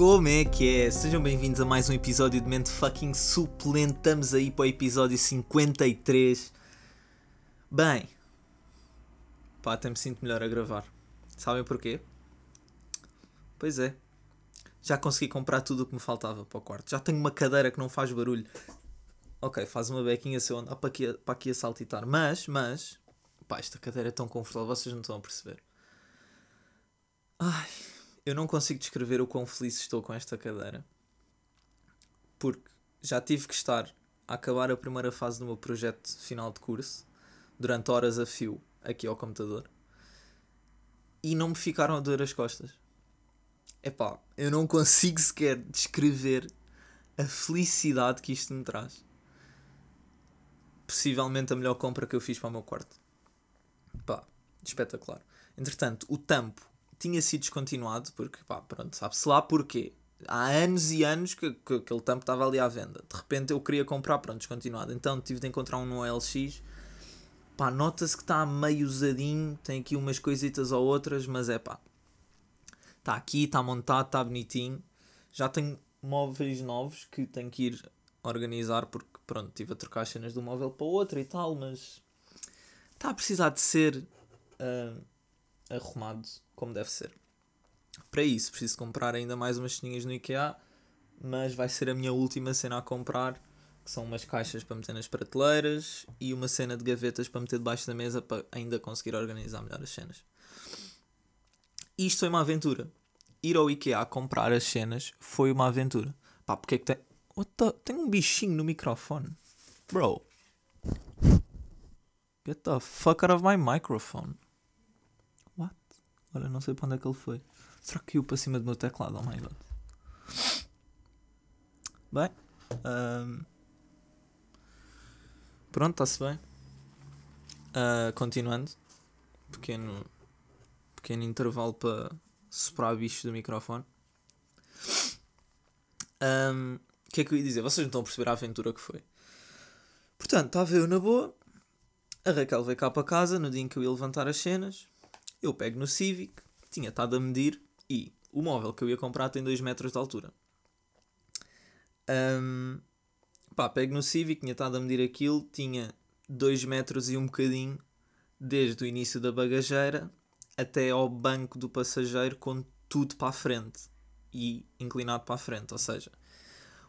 Como é que é? Sejam bem-vindos a mais um episódio de Mente Fucking Suplente. Estamos aí para o episódio 53. Bem, pá, até me sinto melhor a gravar. Sabem porquê? Pois é, já consegui comprar tudo o que me faltava para o quarto. Já tenho uma cadeira que não faz barulho. Ok, faz uma bequinha se eu andar para aqui, para aqui a saltitar. Mas, mas, pá, esta cadeira é tão confortável, vocês não estão a perceber. Ai, eu não consigo descrever o quão feliz estou com esta cadeira. Porque já tive que estar a acabar a primeira fase do meu projeto final de curso, durante horas a fio, aqui ao computador, e não me ficaram a doer as costas. Epá, eu não consigo sequer descrever a felicidade que isto me traz. Possivelmente a melhor compra que eu fiz para o meu quarto. Pá, espetacular. Entretanto, o tampo tinha sido descontinuado, porque pá, pronto, sabe-se lá porquê. Há anos e anos que, que aquele tampo estava ali à venda. De repente eu queria comprar, pronto, descontinuado. Então tive de encontrar um no LX. Pá, nota-se que está meio usadinho, tem aqui umas coisitas ou outras, mas é pá. Está aqui, está montado, está bonitinho. Já tenho móveis novos que tenho que ir organizar porque pronto, tive a trocar as cenas de um móvel para o outro e tal, mas está a precisar de ser uh, arrumado como deve ser. Para isso, preciso comprar ainda mais umas ceninhas no IKEA, mas vai ser a minha última cena a comprar, que são umas caixas para meter nas prateleiras e uma cena de gavetas para meter debaixo da mesa para ainda conseguir organizar melhor as cenas. Isto foi uma aventura. Ir ao IKEA comprar as cenas foi uma aventura. Pá, porque é que tem. The... Tem um bichinho no microfone. Bro. Get the fuck out of my microphone. Olha, não sei para onde é que ele foi. Será que caiu para cima do meu teclado? Oh my god. Bem. Um, pronto, está-se bem. Uh, continuando. Pequeno, pequeno intervalo para soprar bichos do microfone. O um, que é que eu ia dizer? Vocês não estão a perceber a aventura que foi. Portanto, estava eu na boa. A Raquel veio cá para casa no dia em que eu ia levantar as cenas. Eu pego no Civic, tinha estado a medir e o móvel que eu ia comprar tem 2 metros de altura. Um, pá, pego no Civic, tinha estado a medir aquilo, tinha 2 metros e um bocadinho desde o início da bagageira até ao banco do passageiro com tudo para a frente e inclinado para a frente, ou seja,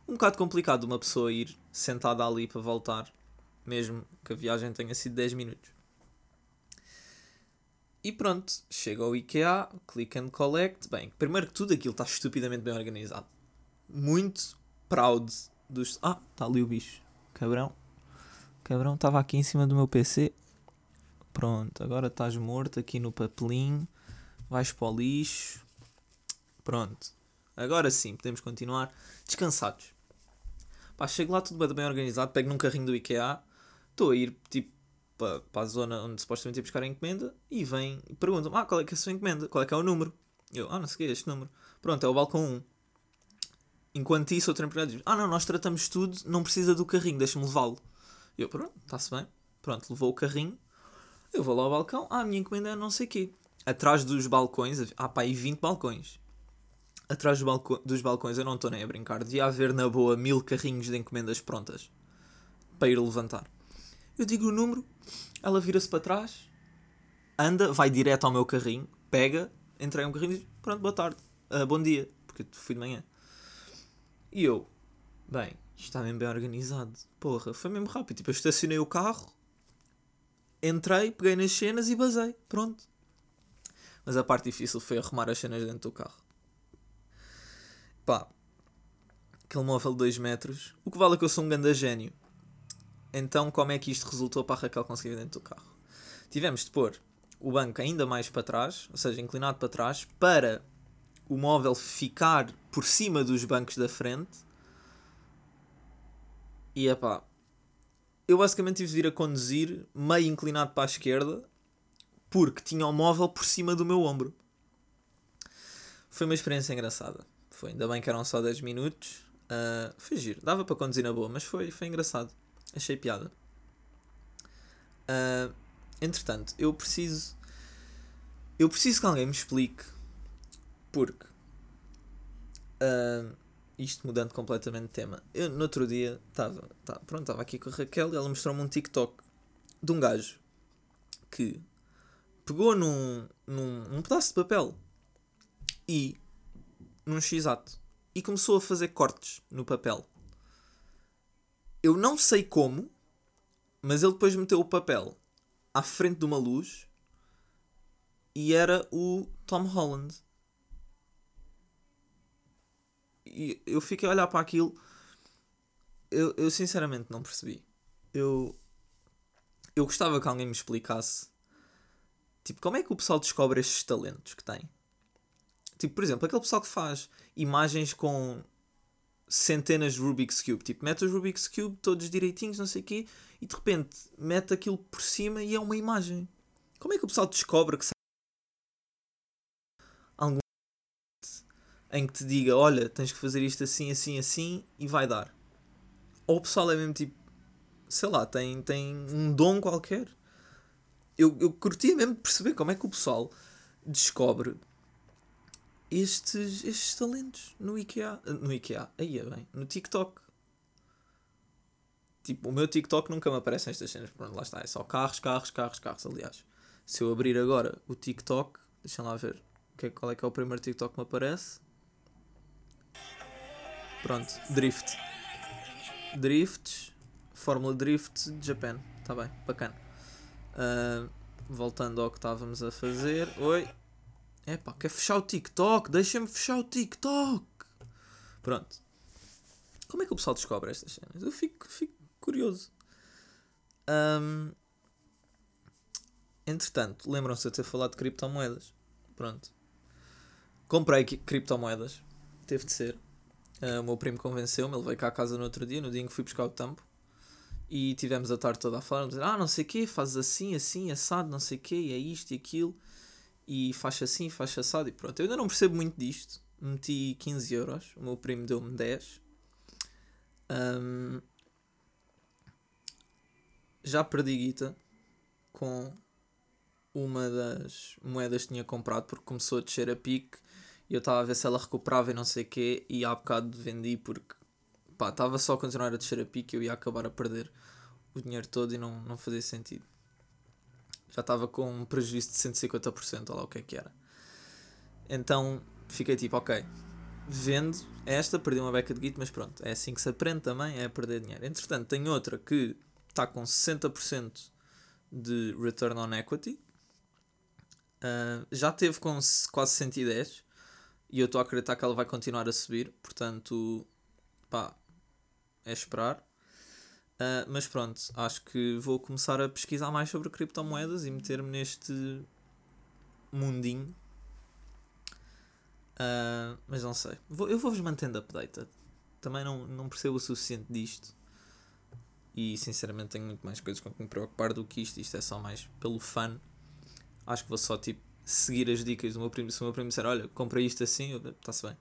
um bocado complicado uma pessoa ir sentada ali para voltar, mesmo que a viagem tenha sido 10 minutos. E pronto, chega ao IKEA, click and collect. Bem, primeiro que tudo aquilo está estupidamente bem organizado. Muito proud dos. Ah, está ali o bicho. Cabrão. Cabrão estava aqui em cima do meu PC. Pronto, agora estás morto aqui no papelinho. Vais para o lixo. Pronto. Agora sim, podemos continuar descansados. Pá, chego lá tudo bem organizado. Pego num carrinho do IKEA. Estou a ir tipo para, para a zona onde supostamente ia buscar a encomenda e vem e pergunta-me: Ah, qual é que é a sua encomenda? Qual é que é o número? Eu, ah, não sei o que é este número. Pronto, é o balcão 1. Enquanto isso, outro empregado diz: Ah, não, nós tratamos tudo, não precisa do carrinho, deixa-me levá-lo. Eu, pronto, está-se bem. Pronto, levou o carrinho. Eu vou lá ao balcão, ah, a minha encomenda é não sei o quê. Atrás dos balcões, ah pá, e 20 balcões. Atrás dos, balco dos balcões, eu não estou nem a brincar, devia haver na boa mil carrinhos de encomendas prontas para ir levantar. Eu digo o número, ela vira-se para trás, anda, vai direto ao meu carrinho, pega, entrei um carrinho e diz: Pronto, boa tarde, uh, bom dia, porque fui de manhã. E eu, bem, isto está mesmo bem organizado. Porra, foi mesmo rápido. Tipo, eu estacionei o carro, entrei, peguei nas cenas e basei. Pronto. Mas a parte difícil foi arrumar as cenas dentro do carro. Pá, aquele móvel de 2 metros. O que vale é que eu sou um grande gênio. Então, como é que isto resultou para a Raquel conseguir dentro do carro? Tivemos de pôr o banco ainda mais para trás, ou seja, inclinado para trás, para o móvel ficar por cima dos bancos da frente. E é pá, eu basicamente tive de vir a conduzir meio inclinado para a esquerda porque tinha o móvel por cima do meu ombro. Foi uma experiência engraçada. Foi, ainda bem que eram só 10 minutos. Uh, foi giro. Dava para conduzir na boa, mas foi, foi engraçado. Achei piada. Uh, entretanto, eu preciso. Eu preciso que alguém me explique porque Uh, isto mudando completamente de tema. Eu, no outro dia, estava tá, pronto, estava aqui com a Raquel e ela mostrou-me um TikTok de um gajo que pegou num, num, num pedaço de papel e num x-ato e começou a fazer cortes no papel. Eu não sei como, mas ele depois meteu o papel à frente de uma luz e era o Tom Holland. E eu fiquei a olhar para aquilo. Eu, eu sinceramente não percebi. Eu, eu gostava que alguém me explicasse. Tipo, como é que o pessoal descobre estes talentos que tem? Tipo, por exemplo, aquele pessoal que faz imagens com centenas de Rubik's Cube. Tipo, mete os Rubik's Cube todos direitinhos, não sei o quê, e de repente mete aquilo por cima e é uma imagem. Como é que o pessoal descobre que algum em que te diga, olha, tens que fazer isto assim, assim, assim e vai dar. Ou o pessoal é mesmo tipo, sei lá, tem, tem um dom qualquer. Eu, eu curtia mesmo de perceber como é que o pessoal descobre estes, estes talentos no IKEA. No IKEA, aí é bem, no TikTok. Tipo, o meu TikTok nunca me aparecem estas cenas. Pronto, lá está, é só carros, carros, carros, carros. Aliás, se eu abrir agora o TikTok, deixa lá ver qual é que é o primeiro TikTok que me aparece. Pronto, Drift. Drifts, Fórmula Drift Japan. Está bem, bacana. Uh, voltando ao que estávamos a fazer. Oi. Epá, quer fechar o TikTok? Deixa-me fechar o TikTok. Pronto. Como é que o pessoal descobre estas cenas? Eu fico, fico curioso. Um, entretanto, lembram-se de eu ter falado de criptomoedas. Pronto. Comprei criptomoedas. Teve de ser. Uh, o meu primo convenceu-me, ele veio cá à casa no outro dia, no dia em que fui buscar o tampo. E tivemos a tarde toda a falar, a dizer, ah, não sei o quê, fazes assim, assim, assado, não sei o quê, e é isto e aquilo. E faz assim, faz assado e pronto. Eu ainda não percebo muito disto. Meti 15 euros, o meu primo deu-me 10. Um, já perdi guita com uma das moedas que tinha comprado porque começou a descer a pique e eu estava a ver se ela recuperava e não sei o quê, e há bocado vendi porque estava só a continuar a descer a pique e eu ia acabar a perder o dinheiro todo e não, não fazia sentido. Já estava com um prejuízo de 150%, olha lá o que é que era. Então fiquei tipo, ok, vendo esta, perdi uma beca de guito, mas pronto, é assim que se aprende também, é perder dinheiro. Entretanto, tem outra que está com 60% de return on equity, uh, já teve com quase 110 e eu estou a acreditar que ela vai continuar a subir, portanto, pá, é esperar. Uh, mas pronto, acho que vou começar a pesquisar mais sobre criptomoedas e meter-me neste mundinho. Uh, mas não sei. Vou, eu vou-vos mantendo updated. Também não, não percebo o suficiente disto. E sinceramente tenho muito mais coisas com que me preocupar do que isto. Isto é só mais pelo fun. Acho que vou só tipo seguir as dicas do meu primo. Se o meu primo disser, olha, comprei isto assim, está-se bem.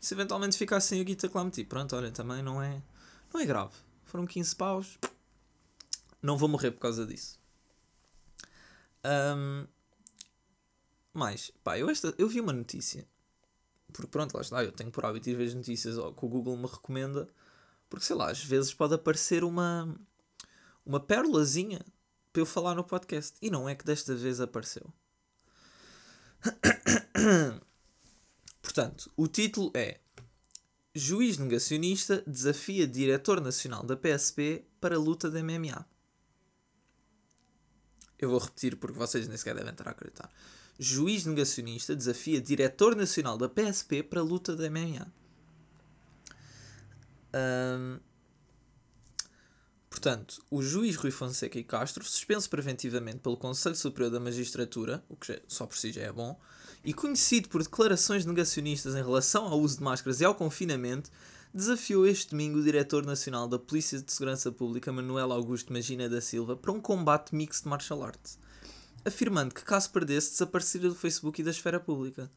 Se eventualmente ficar sem o guita meti, pronto, olha, também não é, não é grave. Foram 15 paus, não vou morrer por causa disso. Um, mais, pá, eu, esta, eu vi uma notícia, porque pronto, lá está, eu tenho por hábito de ver as notícias que o Google me recomenda, porque sei lá, às vezes pode aparecer uma, uma pérolazinha para eu falar no podcast, e não é que desta vez apareceu. Portanto, o título é Juiz negacionista desafia diretor nacional da PSP para luta de MMA. Eu vou repetir porque vocês nem sequer devem estar a acreditar. Juiz negacionista desafia diretor nacional da PSP para luta de MMA. Um, Portanto, o juiz Rui Fonseca e Castro, suspenso preventivamente pelo Conselho Superior da Magistratura, o que só por si já é bom, e conhecido por declarações negacionistas em relação ao uso de máscaras e ao confinamento, desafiou este domingo o diretor nacional da Polícia de Segurança Pública, Manuel Augusto Magina da Silva, para um combate mixto de martial arts, afirmando que caso perdesse desapareceria do Facebook e da esfera pública.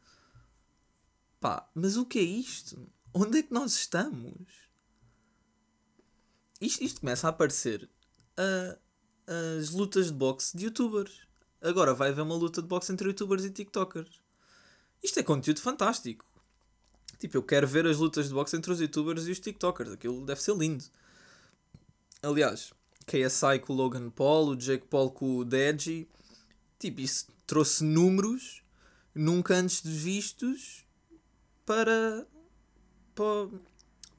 Pá, mas o que é isto? Onde é que nós estamos? isto, isto começa a aparecer uh, as lutas de boxe de youtubers. Agora vai haver uma luta de boxe entre youtubers e tiktokers. Isto é conteúdo fantástico. Tipo, eu quero ver as lutas de boxe entre os youtubers e os tiktokers. Aquilo deve ser lindo. Aliás, KSI com o Logan Paul, o Jake Paul com o Deji. Tipo, isso trouxe números nunca antes vistos para, para,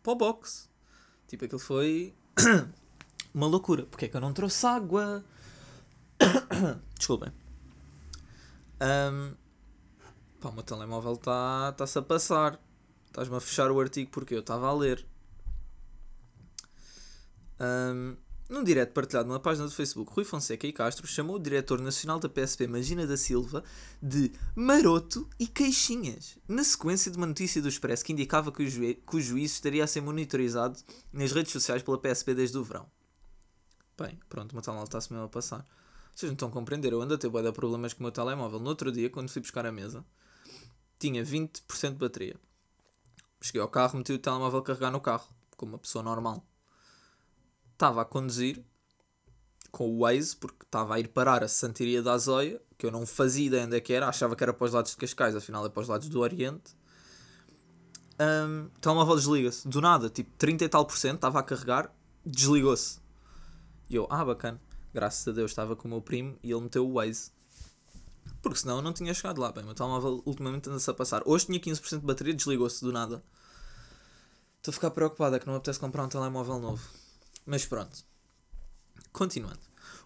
para o boxe. Tipo, aquilo foi uma loucura. Porque é que eu não trouxe água? Desculpem. Um, pá, o meu telemóvel está-se tá a passar. Estás-me a fechar o artigo porque eu estava a ler. Um, num direto partilhado na página do Facebook, Rui Fonseca e Castro chamou o diretor nacional da PSP, Magina da Silva, de maroto e queixinhas, na sequência de uma notícia do Expresso que indicava que o, juiz, que o juiz estaria a ser monitorizado nas redes sociais pela PSP desde o verão. Bem, pronto, o meu telemóvel está-se mesmo a passar. Vocês não estão a compreender, eu ando a ter problemas com o meu telemóvel. No outro dia, quando fui buscar a mesa, tinha 20% de bateria. Cheguei ao carro, meti o telemóvel a carregar no carro, como uma pessoa normal estava a conduzir com o Waze, porque estava a ir parar a Santiria da Azóia, que eu não fazia ideia onde é que era, achava que era para os lados de Cascais, afinal é para os lados do Oriente. Um, o telemóvel desliga-se, do nada, tipo 30 e tal por cento, estava a carregar, desligou-se. E eu, ah, bacana, graças a Deus estava com o meu primo e ele meteu o Waze. Porque senão eu não tinha chegado lá. Bem, o meu telemóvel ultimamente anda-se a passar. Hoje tinha 15% de bateria, desligou-se do nada. Estou a ficar preocupada que não me apetece comprar um telemóvel novo. Mas pronto. Continuando.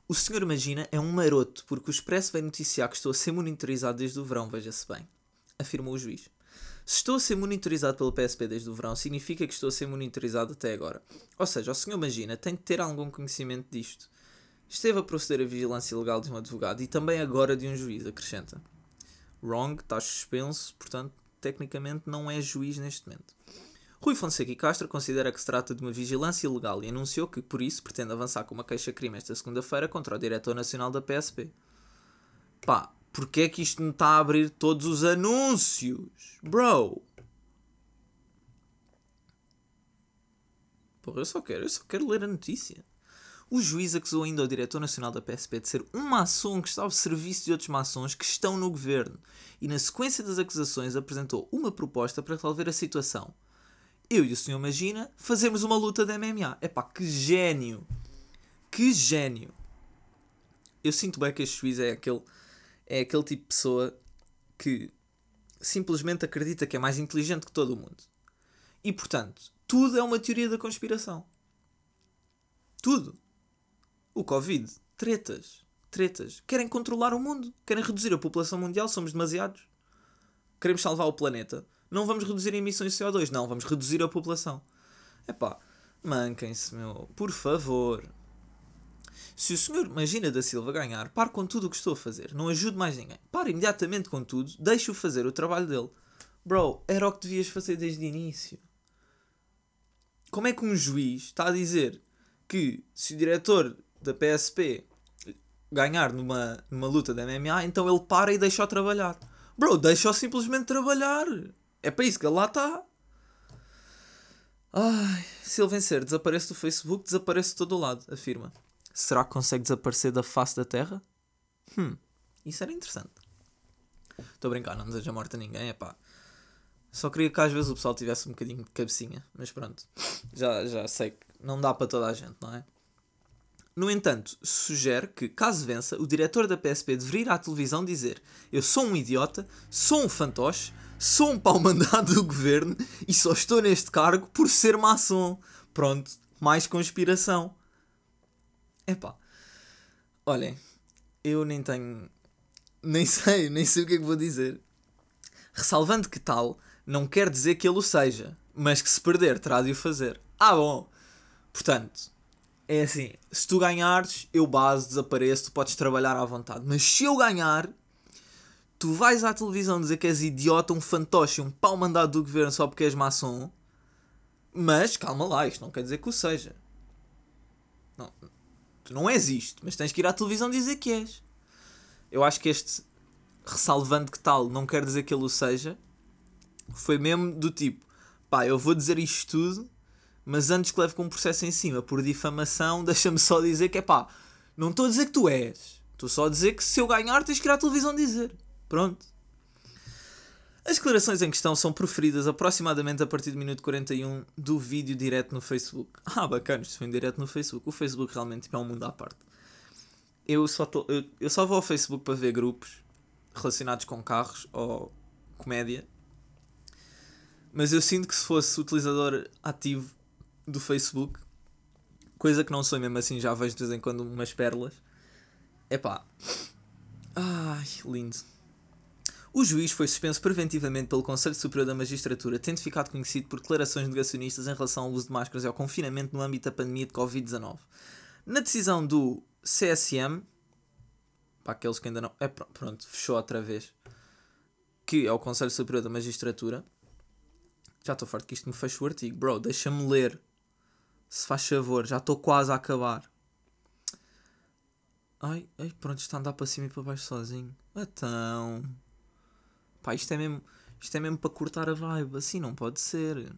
O senhor Magina é um maroto porque o Expresso vem noticiar que estou a ser monitorizado desde o verão, veja-se bem. Afirmou o juiz. Se estou a ser monitorizado pelo PSP desde o verão, significa que estou a ser monitorizado até agora. Ou seja, o senhor Magina tem de ter algum conhecimento disto. Esteve a proceder a vigilância legal de um advogado e também agora de um juiz, acrescenta. Wrong, está suspenso, portanto, tecnicamente não é juiz neste momento. Rui Fonseca e Castro considera que se trata de uma vigilância ilegal e anunciou que, por isso, pretende avançar com uma queixa-crime esta segunda-feira contra o Diretor Nacional da PSP. Pá, porquê é que isto não está a abrir todos os anúncios? Bro! Porra, eu só quero, eu só quero ler a notícia. O juiz acusou ainda o Diretor Nacional da PSP de ser um maçom que está ao serviço de outros maçons que estão no governo e, na sequência das acusações, apresentou uma proposta para resolver a situação eu e o senhor Magina fazemos uma luta de MMA. Epá, que gênio! Que gênio! Eu sinto bem que este juiz é aquele, é aquele tipo de pessoa que simplesmente acredita que é mais inteligente que todo o mundo. E portanto, tudo é uma teoria da conspiração. Tudo. O Covid, tretas, tretas. Querem controlar o mundo, querem reduzir a população mundial, somos demasiados. Queremos salvar o planeta não vamos reduzir emissões de CO2, não, vamos reduzir a população. Epá, manquem-se, meu, por favor. Se o senhor Magina da Silva ganhar, pare com tudo o que estou a fazer, não ajude mais ninguém. Pare imediatamente com tudo, deixe-o fazer o trabalho dele. Bro, era o que devias fazer desde o início. Como é que um juiz está a dizer que se o diretor da PSP ganhar numa, numa luta da MMA, então ele para e deixa-o trabalhar? Bro, deixa-o simplesmente trabalhar. É para isso que ele lá está. Ai, se ele vencer, desaparece do Facebook, desaparece de todo o lado, afirma. Será que consegue desaparecer da face da Terra? Hum, isso era interessante. Estou a brincar, não deseja morte a ninguém, é pá. Só queria que às vezes o pessoal tivesse um bocadinho de cabecinha, mas pronto. Já, já sei que não dá para toda a gente, não é? No entanto, sugere que, caso vença, o diretor da PSP deveria ir à televisão dizer: Eu sou um idiota, sou um fantoche, sou um pau mandado do governo e só estou neste cargo por ser maçom. Pronto, mais conspiração. Epá, olhem, eu nem tenho. Nem sei, nem sei o que é que vou dizer. Ressalvando que tal não quer dizer que ele o seja, mas que se perder terá de o fazer. Ah, bom. Portanto, é assim: se tu ganhares, eu base, desapareço, tu podes trabalhar à vontade. Mas se eu ganhar, tu vais à televisão dizer que és idiota, um fantoche, um pau mandado do governo só porque és maçom, mas calma lá, isto não quer dizer que o seja. Não, tu não és isto, mas tens que ir à televisão dizer que és. Eu acho que este ressalvando que tal não quer dizer que ele o seja, foi mesmo do tipo, pá, eu vou dizer isto tudo, mas antes que leve com um processo em cima por difamação, deixa-me só dizer que é pá, não estou a dizer que tu és, estou só a dizer que se eu ganhar tens que ir à televisão dizer. Pronto. As declarações em questão são proferidas aproximadamente a partir do minuto 41 do vídeo direto no Facebook. Ah, bacana, isto foi um direto no Facebook. O Facebook realmente é um mundo à parte. Eu só, tô, eu, eu só vou ao Facebook para ver grupos relacionados com carros ou comédia. Mas eu sinto que se fosse utilizador ativo do Facebook, coisa que não sou mesmo assim, já vejo de vez em quando umas pérolas. É pá. Ai, lindo. O juiz foi suspenso preventivamente pelo Conselho Superior da Magistratura, tendo ficado conhecido por declarações negacionistas em relação ao uso de máscaras e ao confinamento no âmbito da pandemia de Covid-19. Na decisão do CSM, para aqueles que ainda não. É, pronto, fechou outra vez. Que é o Conselho Superior da Magistratura. Já estou farto que isto me feche o artigo. Bro, deixa-me ler. Se faz favor, já estou quase a acabar. Ai, ai, pronto, está a andar para cima e para baixo sozinho. Então. Pá, isto é mesmo, isto é mesmo para cortar a vibe. Assim não pode ser.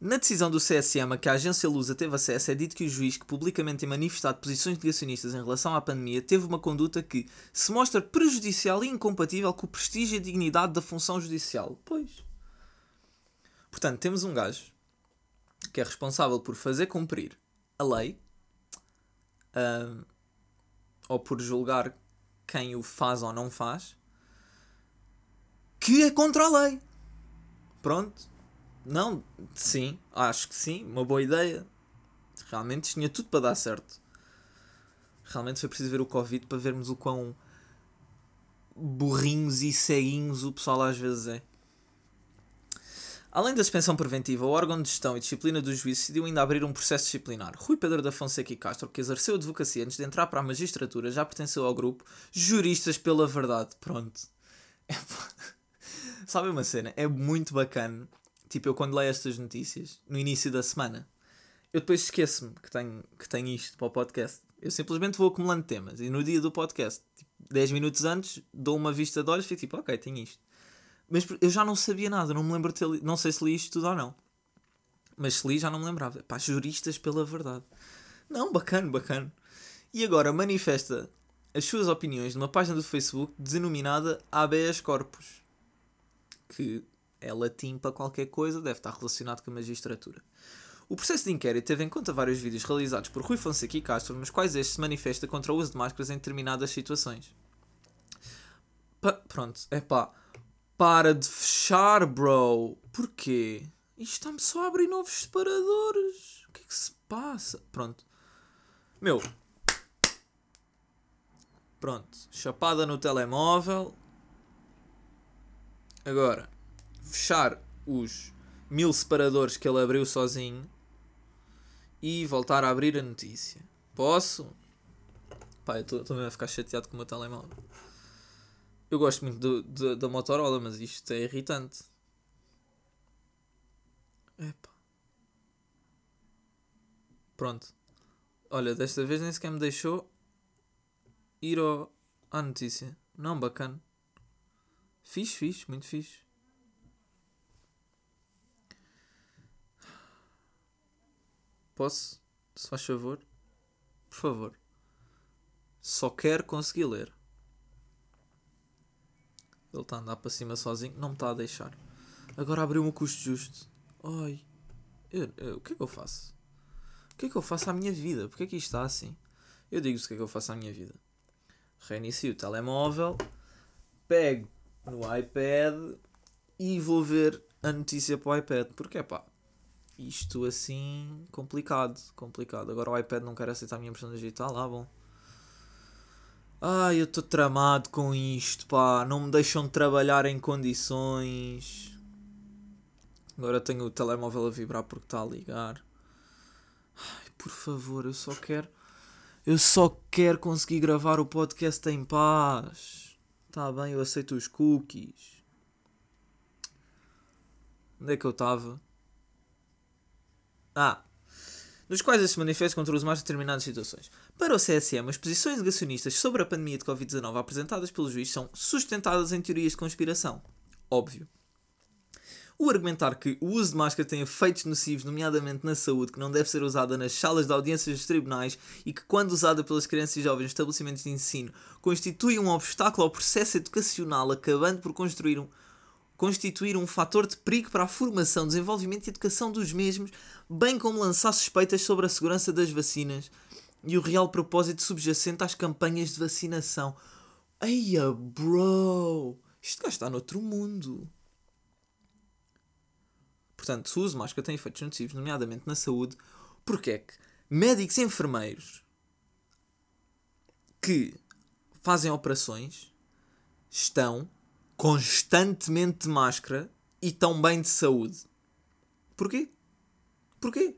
Na decisão do CSM a que a agência Lusa teve acesso, é dito que o juiz que publicamente tem manifestado posições negacionistas em relação à pandemia teve uma conduta que se mostra prejudicial e incompatível com o prestígio e a dignidade da função judicial. Pois. Portanto, temos um gajo que é responsável por fazer cumprir a lei uh, ou por julgar quem o faz ou não faz que é contra a lei. Pronto. Não, sim, acho que sim, uma boa ideia. Realmente tinha tudo para dar certo. Realmente foi preciso ver o Covid para vermos o quão burrinhos e ceguinhos o pessoal às vezes é. Além da suspensão preventiva, o órgão de gestão e disciplina do juízo decidiu ainda abrir um processo disciplinar. Rui Pedro da Fonseca e Castro, que exerceu advocacia antes de entrar para a magistratura, já pertenceu ao grupo Juristas pela Verdade. Pronto. É... Sabe uma cena? É muito bacana. Tipo, eu quando leio estas notícias, no início da semana, eu depois esqueço-me que tenho, que tenho isto para o podcast. Eu simplesmente vou acumulando temas. E no dia do podcast, tipo, 10 minutos antes, dou uma vista de olhos e fico tipo, ok, tenho isto. Mas eu já não sabia nada, não me lembro de ter li... Não sei se li isto tudo ou não. Mas se li já não me lembrava. Pá, juristas pela verdade. Não, bacana, bacana. E agora manifesta as suas opiniões numa página do Facebook denominada Habeas Corpus. Que é latim para qualquer coisa, deve estar relacionado com a magistratura. O processo de inquérito teve em conta vários vídeos realizados por Rui Fonseca e Castro, nos quais este se manifesta contra o uso de máscaras em determinadas situações. Pa pronto, é pá. Para de fechar, bro. Porquê? Isto está-me só a abrir novos separadores. O que é que se passa? Pronto. Meu. Pronto. Chapada no telemóvel. Agora. Fechar os mil separadores que ele abriu sozinho. E voltar a abrir a notícia. Posso? Pá, eu estou a ficar chateado com o meu telemóvel. Eu gosto muito do, do, da Motorola, mas isto é irritante. Epa. Pronto. Olha, desta vez nem sequer me deixou ir ao, à notícia. Não, bacana. Fiz, fiz, muito fixe. Posso? Se faz favor? Por favor. Só quero conseguir ler. Ele está a andar para cima sozinho, não me está a deixar. Agora abriu-me o custo justo. Ai, eu, eu, o que é que eu faço? O que é que eu faço à minha vida? Porquê é que isto está assim? Eu digo-vos o que é que eu faço à minha vida. Reinicio o telemóvel, pego no iPad e vou ver a notícia para o iPad. Porque pá, isto assim, complicado, complicado. Agora o iPad não quer aceitar a minha impressão digital, ah bom. Ai, eu estou tramado com isto, pá. Não me deixam trabalhar em condições. Agora tenho o telemóvel a vibrar porque está a ligar. Ai, por favor, eu só quero. Eu só quero conseguir gravar o podcast em paz. Tá bem, eu aceito os cookies. Onde é que eu estava? Ah, nos quais se manifesta contra os mais determinadas situações. Para o CSM, as posições negacionistas sobre a pandemia de Covid-19 apresentadas pelo juiz são sustentadas em teorias de conspiração. Óbvio. O argumentar que o uso de máscara tem efeitos nocivos, nomeadamente na saúde, que não deve ser usada nas salas de audiências dos tribunais e que, quando usada pelas crianças e jovens em estabelecimentos de ensino, constitui um obstáculo ao processo educacional, acabando por construir um, constituir um fator de perigo para a formação, desenvolvimento e educação dos mesmos, bem como lançar suspeitas sobre a segurança das vacinas e o real propósito subjacente às campanhas de vacinação. Eia, bro! Isto gajo está noutro mundo. Portanto, se o uso de máscara tem efeitos nocivos, nomeadamente na saúde, porque é que médicos e enfermeiros que fazem operações estão constantemente de máscara e estão bem de saúde? Porquê? Porquê?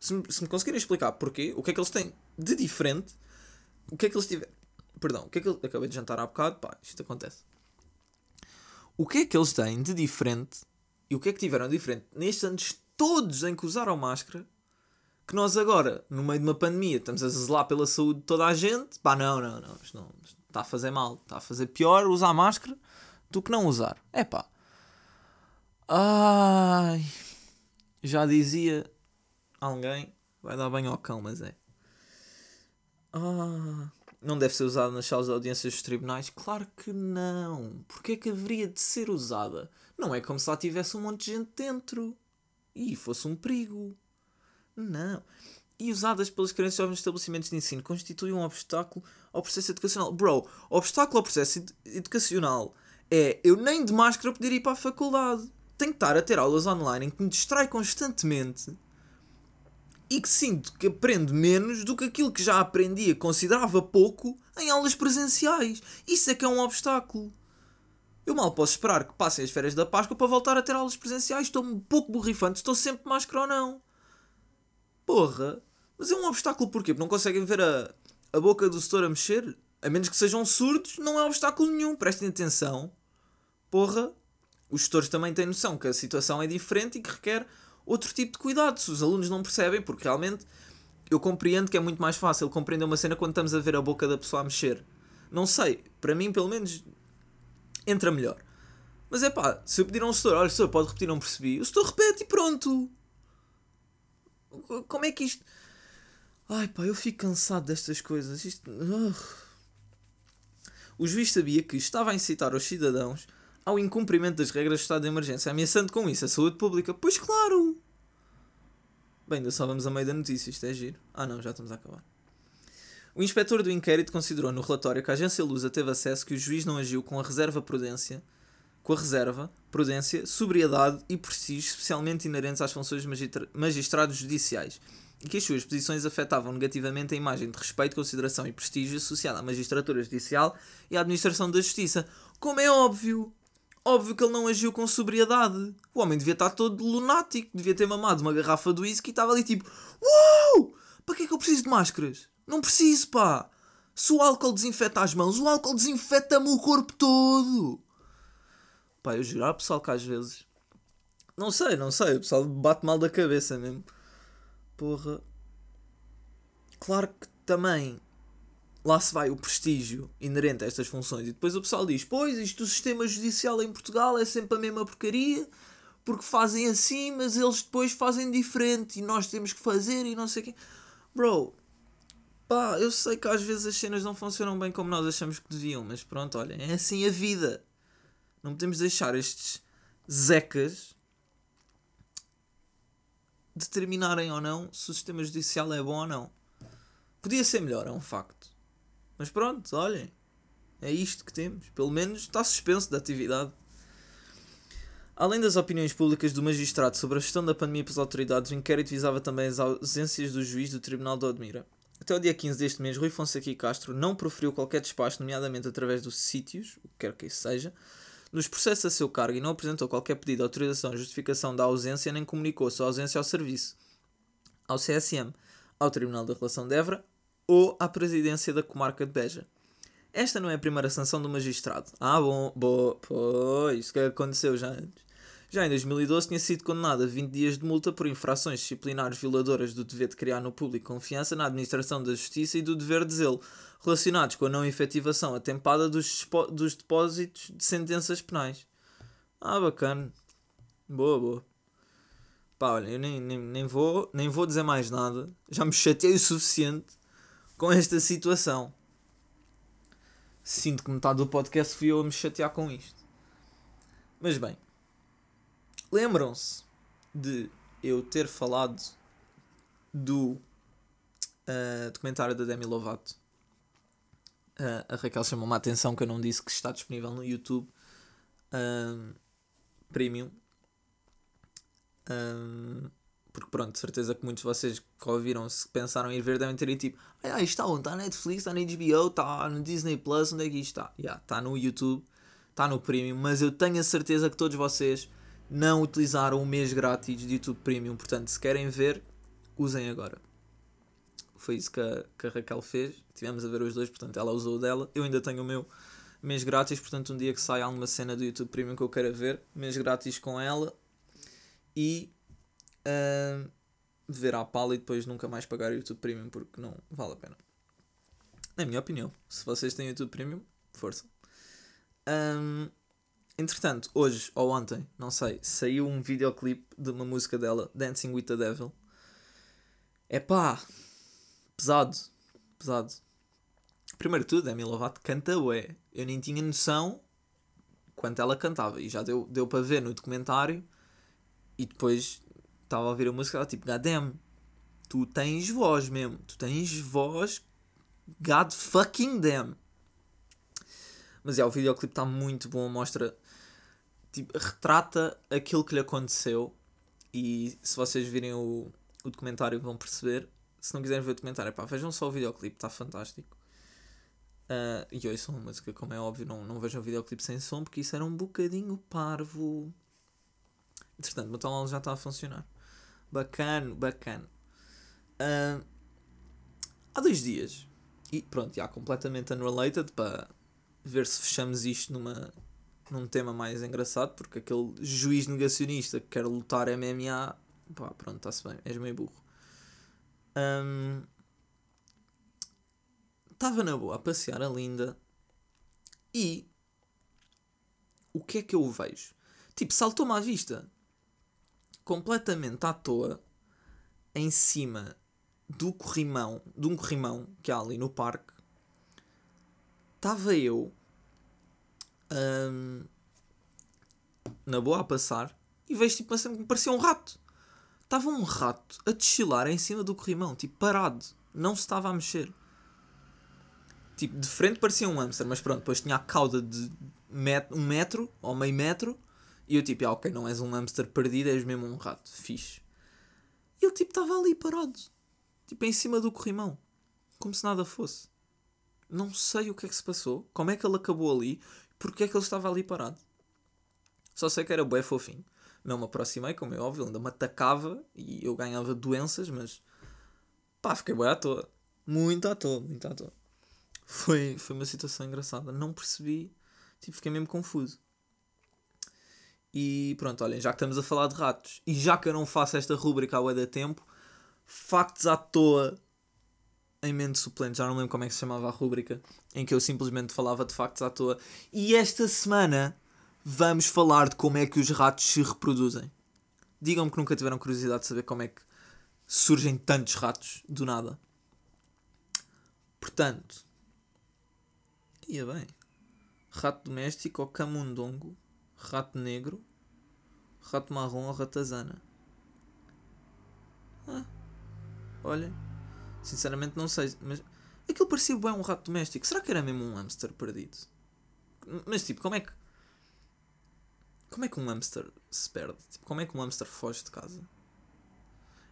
Se me, se me conseguirem explicar porquê, o que é que eles têm de diferente, o que é que eles tiveram. Perdão, o que é que acabei de jantar há bocado, pá, isto acontece. O que é que eles têm de diferente e o que é que tiveram de diferente nestes anos todos em que usaram máscara que nós agora, no meio de uma pandemia, estamos a zelar pela saúde de toda a gente? Pá, não, não, não, isto não está a fazer mal, está a fazer pior usar máscara do que não usar. É pá. Ai. Já dizia alguém, vai dar bem ao cão, mas é. Ah, não deve ser usada nas salas de audiências dos tribunais? Claro que não. Porque é que haveria de ser usada? Não é como se lá tivesse um monte de gente dentro. E fosse um perigo. Não. E usadas pelas crianças jovens nos estabelecimentos de ensino constituem um obstáculo ao processo educacional. Bro, obstáculo ao processo ed educacional é eu nem de máscara poder ir para a faculdade. Tenho que estar a ter aulas online em que me distrai constantemente e que sinto que aprendo menos do que aquilo que já aprendia, considerava pouco, em aulas presenciais. Isso é que é um obstáculo. Eu mal posso esperar que passem as férias da Páscoa para voltar a ter aulas presenciais. Estou um pouco borrifante, estou sempre de máscara ou não. Porra, mas é um obstáculo porquê? Porque não conseguem ver a, a boca do setor a mexer? A menos que sejam surdos, não é obstáculo nenhum. Prestem atenção. Porra, os gestores também têm noção que a situação é diferente e que requer outro tipo de cuidado. Se os alunos não percebem, porque realmente eu compreendo que é muito mais fácil compreender uma cena quando estamos a ver a boca da pessoa a mexer. Não sei, para mim, pelo menos, entra melhor. Mas é pá, se eu pedir a um setor, olha, setor, pode repetir, não percebi, o setor repete e pronto. Como é que isto. Ai pá, eu fico cansado destas coisas. Isto. O juiz sabia que estava a incitar os cidadãos ao incumprimento das regras do estado de emergência, ameaçando com isso a saúde pública. Pois claro! Bem, ainda só vamos a meio da notícia, isto é giro. Ah não, já estamos a acabar. O inspetor do inquérito considerou no relatório que a agência Lusa teve acesso que o juiz não agiu com a reserva prudência, com a reserva, prudência, sobriedade e prestígio especialmente inerentes às funções de magistrados judiciais e que as suas posições afetavam negativamente a imagem de respeito, consideração e prestígio associada à magistratura judicial e à administração da justiça. Como é óbvio! Óbvio que ele não agiu com sobriedade. O homem devia estar todo lunático, devia ter mamado uma garrafa de whisky e estava ali tipo: Uau! Para que é que eu preciso de máscaras? Não preciso, pá! Se o álcool desinfeta as mãos, o álcool desinfeta-me o corpo todo! Pá, eu juro, pessoal que às vezes. Não sei, não sei, o pessoal bate mal da cabeça mesmo. Porra. Claro que também lá se vai o prestígio inerente a estas funções. E depois o pessoal diz: Pois, isto do sistema judicial em Portugal é sempre a mesma porcaria, porque fazem assim, mas eles depois fazem diferente e nós temos que fazer e não sei o quê. Bro, pá, eu sei que às vezes as cenas não funcionam bem como nós achamos que deviam, mas pronto, olha, é assim a vida. Não podemos deixar estes zecas determinarem ou não se o sistema judicial é bom ou não. Podia ser melhor, é um facto. Mas pronto, olhem. É isto que temos. Pelo menos está suspenso da atividade. Além das opiniões públicas do magistrado sobre a gestão da pandemia pelas autoridades, o inquérito visava também as ausências do juiz do Tribunal de Odmira. Até o dia 15 deste mês, Rui Fonseca e Castro não proferiu qualquer despacho, nomeadamente através dos sítios, o que quer que isso seja, nos processos a seu cargo e não apresentou qualquer pedido de autorização ou justificação da ausência nem comunicou sua ausência ao serviço, ao CSM, ao Tribunal da Relação de Évora ou à presidência da comarca de Beja. Esta não é a primeira sanção do magistrado. Ah, bom, bom, pois, isso que aconteceu já antes. Já em 2012 tinha sido condenado a 20 dias de multa por infrações disciplinares violadoras do dever de criar no público confiança na administração da justiça e do dever de zelo, relacionados com a não efetivação atempada dos, dos depósitos de sentenças penais. Ah, bacana. Boa, boa. Pá, olha, eu nem, nem, nem, vou, nem vou dizer mais nada. Já me chateei o suficiente com esta situação. Sinto que metade do podcast fui eu a me chatear com isto. Mas bem, lembram-se de eu ter falado do uh, documentário da Demi Lovato. Uh, a Raquel chamou-me a atenção que eu não disse que está disponível no YouTube uh, Premium. Porque pronto, certeza que muitos de vocês que ouviram, se pensaram em ver, devem ter tipo, ah, isto está onde? Está na Netflix, está na HBO, está no Disney Plus, onde é que isto está? Yeah, está no YouTube, está no Premium, mas eu tenho a certeza que todos vocês não utilizaram o mês grátis de YouTube Premium, portanto, se querem ver, usem agora. Foi isso que a, que a Raquel fez. Tivemos a ver os dois, portanto, ela usou o dela. Eu ainda tenho o meu mês grátis, portanto, um dia que sai alguma cena do YouTube Premium que eu queira ver, mês grátis com ela e uh, ver à pala e depois nunca mais pagar o YouTube Premium porque não vale a pena. Na minha opinião, se vocês têm YouTube Premium, força. Um, entretanto, hoje ou ontem, não sei, saiu um videoclipe de uma música dela, Dancing with the Devil. É pá, pesado, pesado. Primeiro de tudo, Demi Lovato canta ué. Eu nem tinha noção quanto ela cantava. E já deu, deu para ver no documentário. E depois estava a ouvir a música ela tipo, Gadam, tu tens voz mesmo. Tu tens voz. God fucking damn. Mas é, o videoclipe está muito bom. Mostra. Tipo, retrata aquilo que lhe aconteceu. E se vocês virem o, o documentário vão perceber se não quiserem ver o documentário, pá, vejam só o videoclipe, está fantástico. Uh, e ouçam a música, como é óbvio, não, não vejam o videoclipe sem som, porque isso era um bocadinho parvo. Entretanto, o meu já está a funcionar. Bacana. Uh, há dois dias, e pronto, já completamente unrelated, para ver se fechamos isto numa, num tema mais engraçado, porque aquele juiz negacionista que quer lutar MMA, pá, pronto, está-se bem, és meio burro. Estava um, na boa a passear a linda e o que é que eu vejo? Tipo, saltou-me à vista completamente à toa em cima do corrimão, de um corrimão que há ali no parque. Estava eu um, na boa a passar e vejo tipo uma que me parecia um rato. Estava um rato a deschilar em cima do corrimão, tipo parado. Não se estava a mexer. Tipo, de frente parecia um hamster, mas pronto, depois tinha a cauda de met um metro ou meio metro. E eu tipo, ah, ok, não és um hamster perdido, és mesmo um rato. Fixe. E ele tipo estava ali parado. Tipo, em cima do corrimão. Como se nada fosse. Não sei o que é que se passou. Como é que ele acabou ali. Porque é que ele estava ali parado. Só sei que era bué fofinho. Não me aproximei, como é óbvio, ainda me atacava e eu ganhava doenças, mas pá, fiquei bem à toa. Muito à toa, muito à toa. Foi, foi uma situação engraçada. Não percebi, tipo, fiquei mesmo confuso. E pronto, olhem, já que estamos a falar de ratos e já que eu não faço esta rúbrica ao da tempo, factos à toa em mente suplente, já não lembro como é que se chamava a rúbrica, em que eu simplesmente falava de factos à toa. E esta semana vamos falar de como é que os ratos se reproduzem. Digam-me que nunca tiveram curiosidade de saber como é que surgem tantos ratos do nada. Portanto, ia bem. Rato doméstico ou camundongo, rato negro, rato marrom ou ratazana. Ah, olha, sinceramente não sei, mas aquilo parecia bem um rato doméstico. Será que era mesmo um hamster perdido? Mas tipo, como é que como é que um hamster se perde? Tipo, como é que um hamster foge de casa?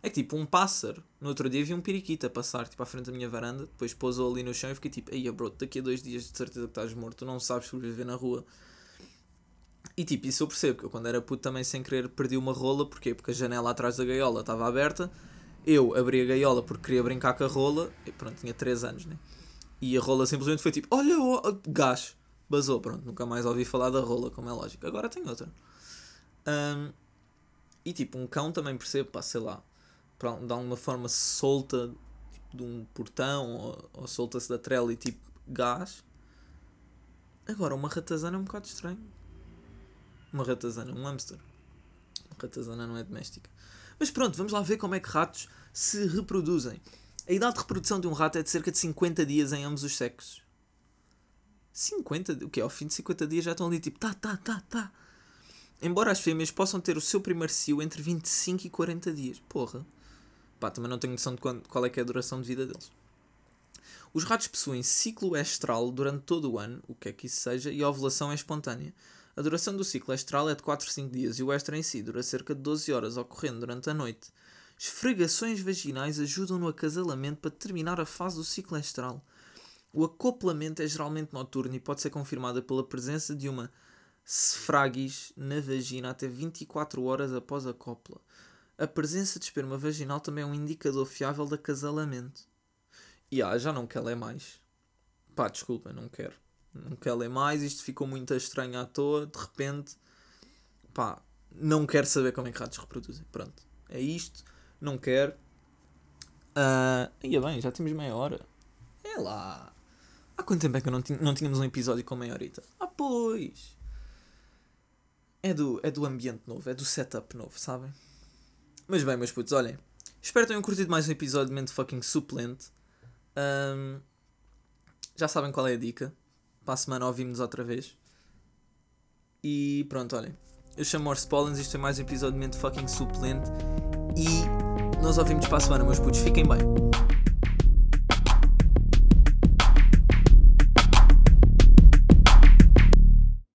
É tipo um pássaro. No outro dia vi um periquito a passar tipo, à frente da minha varanda, depois pousou ali no chão e fiquei tipo, ei bro, daqui a dois dias de certeza que estás morto, não sabes sobreviver na rua. E tipo, isso eu percebo, que eu quando era puto também sem querer perdi uma rola, porquê? Porque a janela atrás da gaiola estava aberta, eu abri a gaiola porque queria brincar com a rola, e pronto, tinha 3 anos, né? E a rola simplesmente foi tipo, olha, oh, gás basou, pronto, nunca mais ouvi falar da rola, como é lógico. Agora tem outra. Um, e tipo, um cão também percebo, pá, sei lá, de alguma forma solta tipo, de um portão ou, ou solta-se da trela e tipo gás. Agora, uma ratazana é um bocado estranho. Uma ratazana, um hamster. Uma Ratazana não é doméstica. Mas pronto, vamos lá ver como é que ratos se reproduzem. A idade de reprodução de um rato é de cerca de 50 dias em ambos os sexos. 50? O que? Ao fim de 50 dias já estão ali tipo, tá, tá, tá, tá. Embora as fêmeas possam ter o seu primeiro cio entre 25 e 40 dias. Porra. Pá, também não tenho noção de qual é que é a duração de vida deles. Os ratos possuem ciclo estral durante todo o ano, o que é que isso seja, e a ovulação é espontânea. A duração do ciclo estral é de 4 a 5 dias e o extra em si dura cerca de 12 horas, ocorrendo durante a noite. Esfregações vaginais ajudam no acasalamento para determinar a fase do ciclo estral. O acoplamento é geralmente noturno e pode ser confirmada pela presença de uma sefragis na vagina até 24 horas após a cópula. A presença de esperma vaginal também é um indicador fiável de acasalamento. E ah, já não quero ler mais. Pá, desculpa, não quero. Não quero ler mais, isto ficou muito estranho à toa, de repente. Pá, não quero saber como é que ratos reproduzem. Pronto, é isto, não quero. Uh, ia bem, já temos meia hora. É lá. Há quanto tempo é que não, não tínhamos um episódio com meia horita? Ah, pois! É do, é do ambiente novo, é do setup novo, sabem? Mas bem, meus putos, olhem. Espero que tenham curtido mais um episódio de Mente Fucking Suplente. Um, já sabem qual é a dica. Para a semana ouvimos outra vez. E pronto, olhem. Eu chamo Morse Pollens, isto é mais um episódio de Mente Fucking Suplente. E nós ouvimos para a semana, meus putos. Fiquem bem.